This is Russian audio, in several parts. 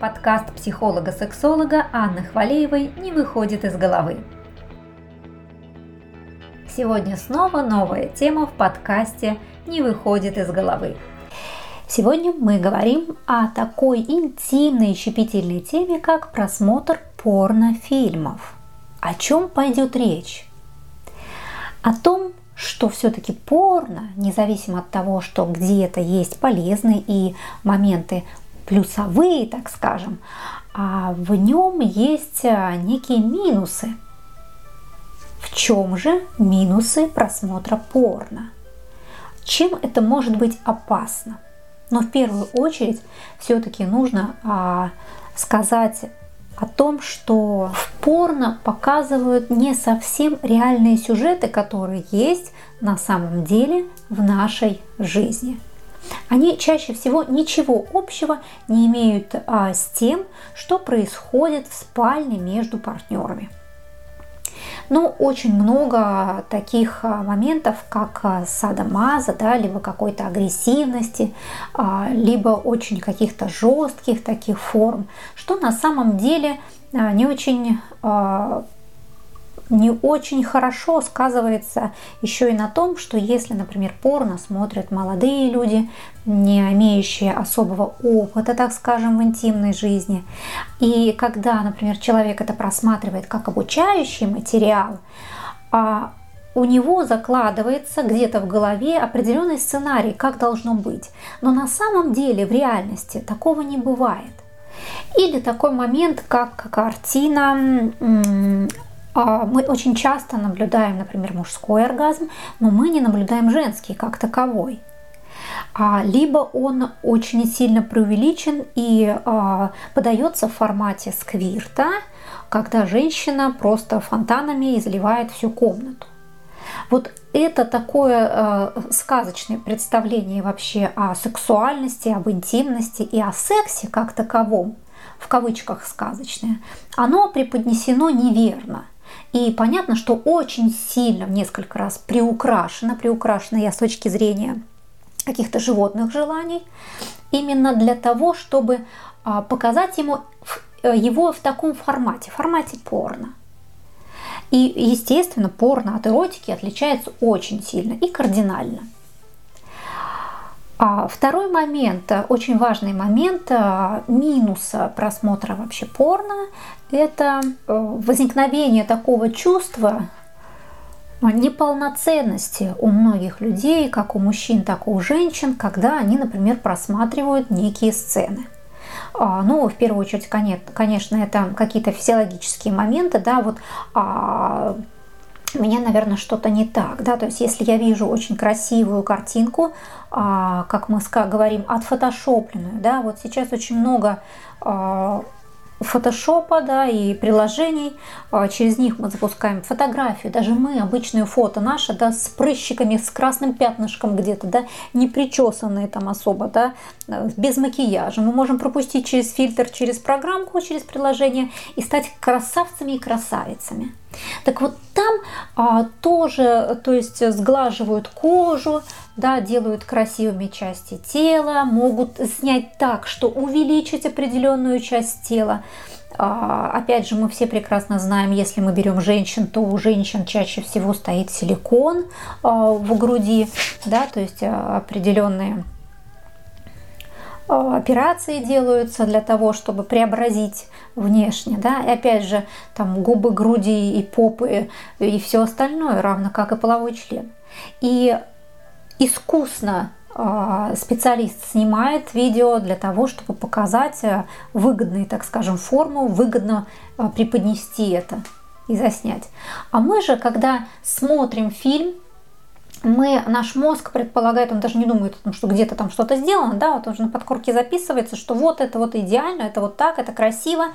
Подкаст психолога-сексолога Анны Хвалеевой не выходит из головы. Сегодня снова новая тема в подкасте «Не выходит из головы». Сегодня мы говорим о такой интимной и щепетильной теме, как просмотр порнофильмов. О чем пойдет речь? О том, что все-таки порно, независимо от того, что где-то есть полезные и моменты плюсовые, так скажем, а в нем есть а, некие минусы. В чем же минусы просмотра порно? Чем это может быть опасно? Но в первую очередь все-таки нужно а, сказать о том, что в порно показывают не совсем реальные сюжеты, которые есть на самом деле в нашей жизни. Они чаще всего ничего общего не имеют а, с тем, что происходит в спальне между партнерами. Но очень много таких а, моментов, как а, садомаза, да, либо какой-то агрессивности, а, либо очень каких-то жестких таких форм, что на самом деле не очень не очень хорошо сказывается еще и на том, что если, например, порно смотрят молодые люди, не имеющие особого опыта, так скажем, в интимной жизни, и когда, например, человек это просматривает как обучающий материал, а у него закладывается где-то в голове определенный сценарий, как должно быть. Но на самом деле в реальности такого не бывает. Или такой момент, как картина мы очень часто наблюдаем, например, мужской оргазм, но мы не наблюдаем женский как таковой. А, либо он очень сильно преувеличен и а, подается в формате сквирта, когда женщина просто фонтанами изливает всю комнату. Вот это такое э, сказочное представление вообще о сексуальности, об интимности и о сексе как таковом, в кавычках сказочное, оно преподнесено неверно – и понятно, что очень сильно, в несколько раз приукрашено, приукрашено я с точки зрения каких-то животных желаний, именно для того, чтобы а, показать ему э, его в таком формате, формате порно. И, естественно, порно от эротики отличается очень сильно и кардинально. А второй момент, э, очень важный момент э, минуса просмотра вообще порно, это э, возникновение такого чувства неполноценности у многих людей, как у мужчин, так и у женщин, когда они, например, просматривают некие сцены. А, ну, в первую очередь, конечно, это какие-то физиологические моменты, да, вот а, у меня, наверное, что-то не так, да, то есть если я вижу очень красивую картинку, а, как мы говорим, отфотошопленную, да, вот сейчас очень много а, фотошопа, да, и приложений. А, через них мы запускаем фотографию. Даже мы, обычные фото наши, да, с прыщиками, с красным пятнышком где-то, да, не причесанные там особо, да, без макияжа. Мы можем пропустить через фильтр, через программку, через приложение и стать красавцами и красавицами. Так вот там а, тоже, то есть сглаживают кожу, да, делают красивыми части тела, могут снять так, что увеличить определенную часть тела. А, опять же, мы все прекрасно знаем, если мы берем женщин, то у женщин чаще всего стоит силикон а, в груди, да, то есть а, определенные операции делаются для того, чтобы преобразить внешне, да, и опять же, там губы, груди и попы и все остальное, равно как и половой член. И искусно а, специалист снимает видео для того, чтобы показать э, выгодную, так скажем, форму, выгодно а, преподнести это и заснять. А мы же, когда смотрим фильм, мы, наш мозг предполагает, он даже не думает, что где-то там что-то сделано, да, вот уже на подкорке записывается, что вот это вот идеально, это вот так, это красиво,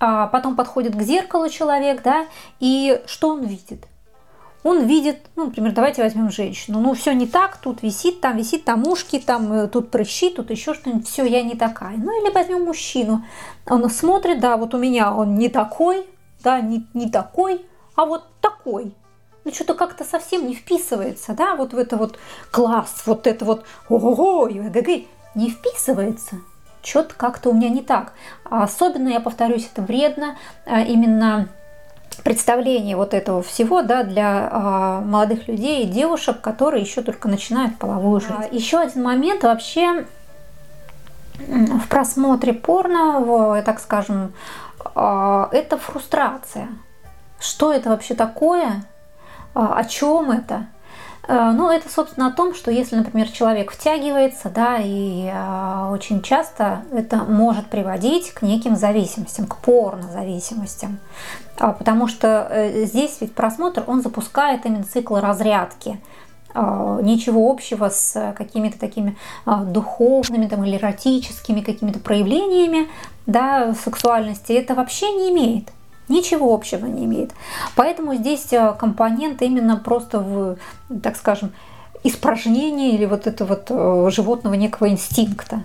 а потом подходит к зеркалу человек, да, и что он видит? он видит, ну, например, давайте возьмем женщину, ну, все не так, тут висит, там висит, там ушки, там э, тут прыщи, тут еще что-нибудь, все, я не такая. Ну, или возьмем мужчину, он смотрит, да, вот у меня он не такой, да, не, не такой, а вот такой. Ну, что-то как-то совсем не вписывается, да, вот в это вот класс, вот это вот ого-го, не вписывается. что-то как-то у меня не так. Особенно, я повторюсь, это вредно именно представление вот этого всего да, для э, молодых людей и девушек, которые еще только начинают половую жизнь. А, еще один момент вообще в просмотре порно, в, так скажем, э, это фрустрация. Что это вообще такое? Э, о чем это? Э, ну, это, собственно, о том, что если, например, человек втягивается, да, и э, очень часто это может приводить к неким зависимостям, к порнозависимостям. А, потому что э, здесь ведь просмотр, он запускает именно цикл разрядки. А, ничего общего с какими-то такими а, духовными там, или эротическими какими-то проявлениями да, сексуальности это вообще не имеет. Ничего общего не имеет. Поэтому здесь э, компонент именно просто в, так скажем, испражнение или вот это вот э, животного некого инстинкта.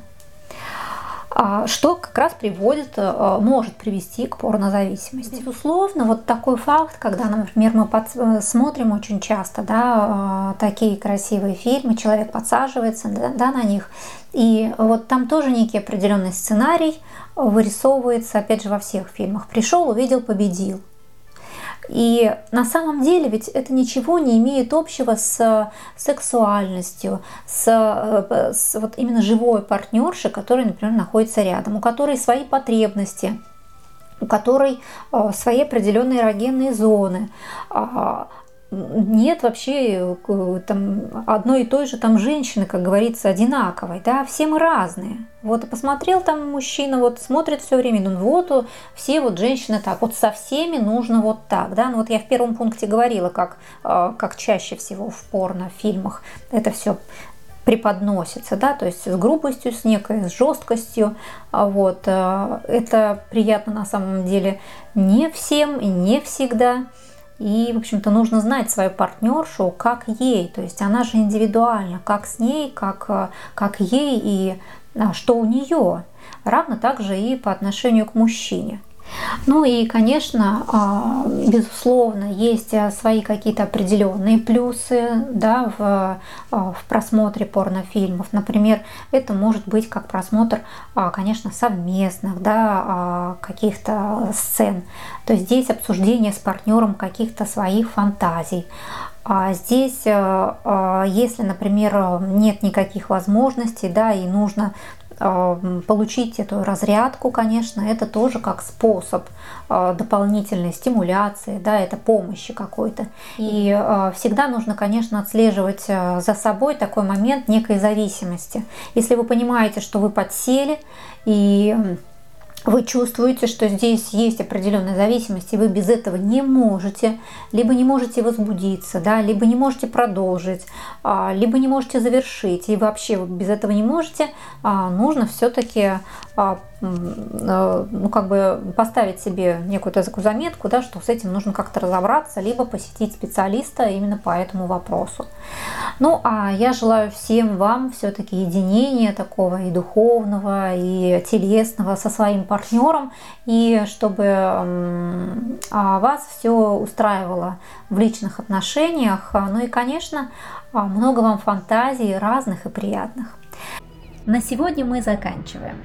А, что как раз приводит, э, может привести к порнозависимости. Безусловно, вот такой факт, когда, например, мы под, смотрим очень часто да, такие красивые фильмы, человек подсаживается да, да, на них, и вот там тоже некий определенный сценарий вырисовывается, опять же, во всех фильмах. Пришел, увидел, победил. И на самом деле ведь это ничего не имеет общего с сексуальностью, с, э, с вот именно живой партнершей, которая, например, находится рядом, у которой свои потребности, у которой э, свои определенные эрогенные зоны, а, нет вообще э, там, одной и той же там женщины, как говорится, одинаковой, да, все мы разные. Вот посмотрел там мужчина, вот смотрит все время, ну вот все вот женщины так, вот со всеми нужно вот так, да, ну вот я в первом пункте говорила, как, э, как чаще всего в порно-фильмах это все преподносится, да, то есть с грубостью, с некой с жесткостью, а вот, э, это приятно на самом деле не всем и не всегда, и, в общем-то, нужно знать свою партнершу, как ей, то есть она же индивидуальна, как с ней, как, э, как ей и а, что у нее. Равно также и по отношению к мужчине. Ну и, конечно, а, безусловно, есть а, свои какие-то определенные плюсы да, в, а, в просмотре порнофильмов. Например, это может быть как просмотр, конечно, совместных да, каких-то сцен. То есть здесь обсуждение с партнером каких-то своих фантазий. А здесь, если, например, нет никаких возможностей, да, и нужно получить эту разрядку, конечно, это тоже как способ а, дополнительной стимуляции, да, это помощи какой-то. И а, всегда нужно, конечно, отслеживать а, за собой такой момент некой зависимости. Если вы понимаете, что вы подсели и вы чувствуете, что здесь есть определенная зависимость, и вы без этого не можете, либо не можете возбудиться, да, либо не можете продолжить, а, либо не можете завершить, и вообще без этого не можете, а, нужно все-таки а, ну, как бы поставить себе некую такую заметку, да, что с этим нужно как-то разобраться, либо посетить специалиста именно по этому вопросу. Ну, а я желаю всем вам все-таки единения такого и духовного, и телесного со своим партнером, и чтобы а, вас все устраивало в личных отношениях. Ну и, конечно, а, много вам фантазий разных и приятных. На сегодня мы заканчиваем.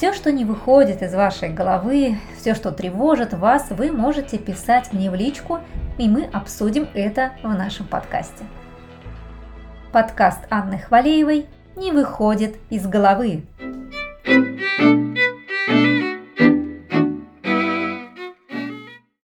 Все, что не выходит из вашей головы, все, что тревожит вас, вы можете писать мне в личку, и мы обсудим это в нашем подкасте. Подкаст Анны Хвалеевой не выходит из головы. thank you